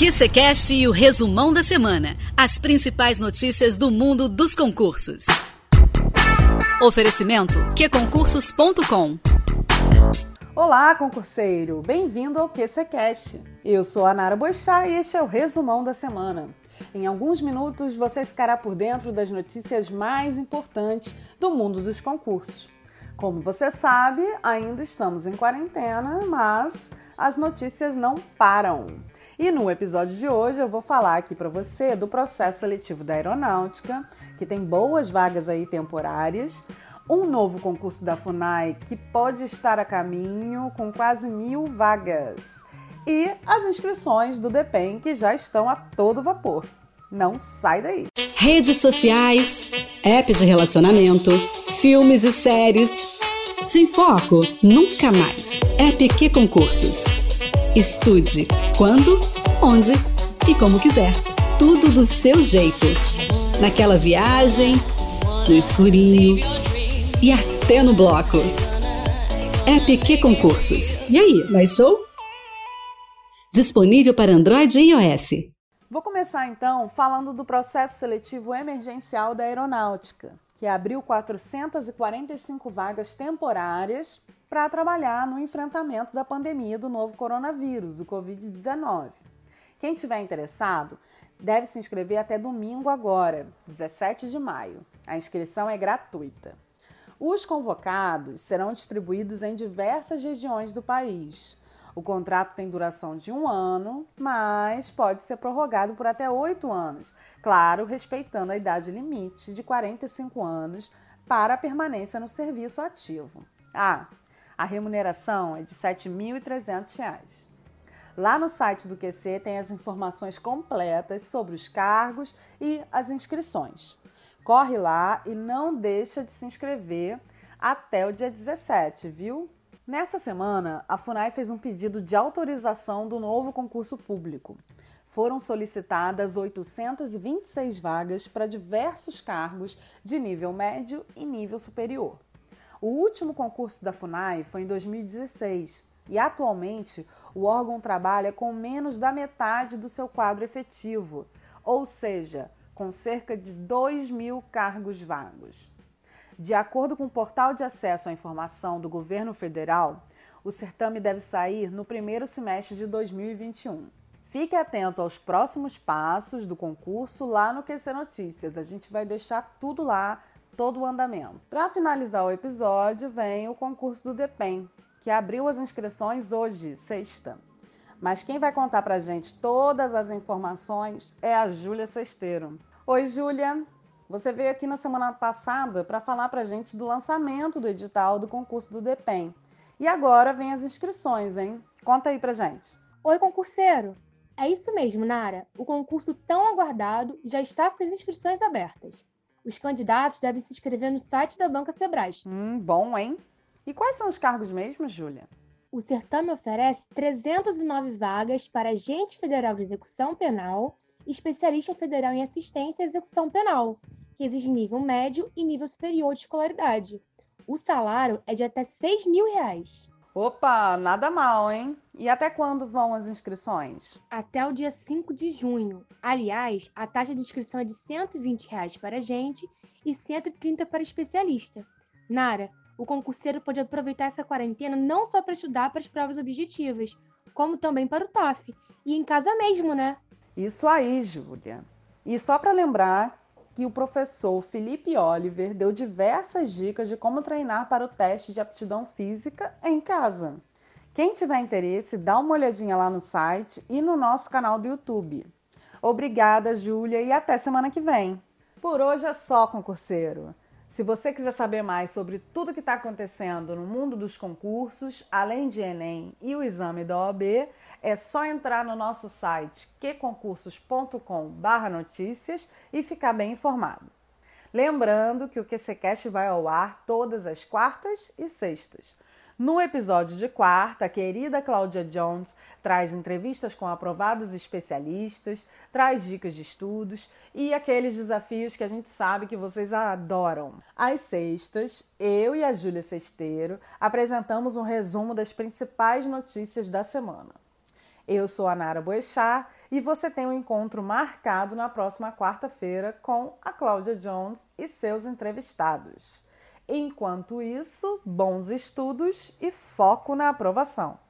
QCCast e o resumão da semana. As principais notícias do mundo dos concursos. Oferecimento qconcursos.com Olá, concurseiro! Bem-vindo ao QCCast. Eu sou a Nara Boixá e este é o resumão da semana. Em alguns minutos você ficará por dentro das notícias mais importantes do mundo dos concursos. Como você sabe, ainda estamos em quarentena, mas as notícias não param. E no episódio de hoje eu vou falar aqui para você do processo seletivo da aeronáutica, que tem boas vagas aí temporárias, um novo concurso da FUNAI que pode estar a caminho com quase mil vagas e as inscrições do DEPEN que já estão a todo vapor. Não sai daí! Redes sociais, app de relacionamento, filmes e séries. Sem foco, nunca mais. App que concursos. Estude quando, onde e como quiser. Tudo do seu jeito. Naquela viagem, no escurinho e até no bloco. App que concursos. E aí, mais show? Disponível para Android e iOS. Vou começar então falando do processo seletivo emergencial da aeronáutica, que abriu 445 vagas temporárias para trabalhar no enfrentamento da pandemia do novo coronavírus, o Covid-19. Quem tiver interessado deve se inscrever até domingo agora, 17 de maio. A inscrição é gratuita. Os convocados serão distribuídos em diversas regiões do país. O contrato tem duração de um ano, mas pode ser prorrogado por até oito anos, claro, respeitando a idade limite de 45 anos para a permanência no serviço ativo. Ah, a remuneração é de R$ 7.300. Lá no site do QC tem as informações completas sobre os cargos e as inscrições. Corre lá e não deixa de se inscrever até o dia 17, viu? Nessa semana, a FUNAI fez um pedido de autorização do novo concurso público. Foram solicitadas 826 vagas para diversos cargos de nível médio e nível superior. O último concurso da FUNAI foi em 2016 e atualmente o órgão trabalha com menos da metade do seu quadro efetivo, ou seja, com cerca de 2 mil cargos vagos. De acordo com o portal de acesso à informação do governo federal, o certame deve sair no primeiro semestre de 2021. Fique atento aos próximos passos do concurso lá no QC Notícias. A gente vai deixar tudo lá, todo o andamento. Para finalizar o episódio, vem o concurso do DEPEN, que abriu as inscrições hoje, sexta. Mas quem vai contar para gente todas as informações é a Júlia Sesteiro. Oi, Júlia! Você veio aqui na semana passada para falar para gente do lançamento do edital do concurso do DEPEN. E agora vem as inscrições, hein? Conta aí para gente. Oi, concurseiro! É isso mesmo, Nara. O concurso tão aguardado já está com as inscrições abertas. Os candidatos devem se inscrever no site da Banca Sebrae. Hum, bom, hein? E quais são os cargos mesmo, Júlia? O certame oferece 309 vagas para agente federal de execução penal e especialista federal em assistência à execução penal que exige nível médio e nível superior de escolaridade. O salário é de até 6 mil reais. Opa, nada mal, hein? E até quando vão as inscrições? Até o dia 5 de junho. Aliás, a taxa de inscrição é de 120 reais para gente e 130 para especialista. Nara, o concurseiro pode aproveitar essa quarentena não só para estudar para as provas objetivas, como também para o TOEFL. E em casa mesmo, né? Isso aí, Júlia. E só para lembrar que o professor Felipe Oliver deu diversas dicas de como treinar para o teste de aptidão física em casa. Quem tiver interesse, dá uma olhadinha lá no site e no nosso canal do YouTube. Obrigada, Júlia, e até semana que vem. Por hoje é só, concurseiro. Se você quiser saber mais sobre tudo que está acontecendo no mundo dos concursos, além de Enem e o exame da OAB, é só entrar no nosso site qconcursos.com/notícias e ficar bem informado. Lembrando que o QCcast vai ao ar todas as quartas e sextas. No episódio de quarta, a querida Cláudia Jones traz entrevistas com aprovados especialistas, traz dicas de estudos e aqueles desafios que a gente sabe que vocês adoram. Às sextas, eu e a Júlia Sesteiro apresentamos um resumo das principais notícias da semana. Eu sou a Nara Boechat e você tem um encontro marcado na próxima quarta-feira com a Cláudia Jones e seus entrevistados. Enquanto isso, bons estudos e foco na aprovação.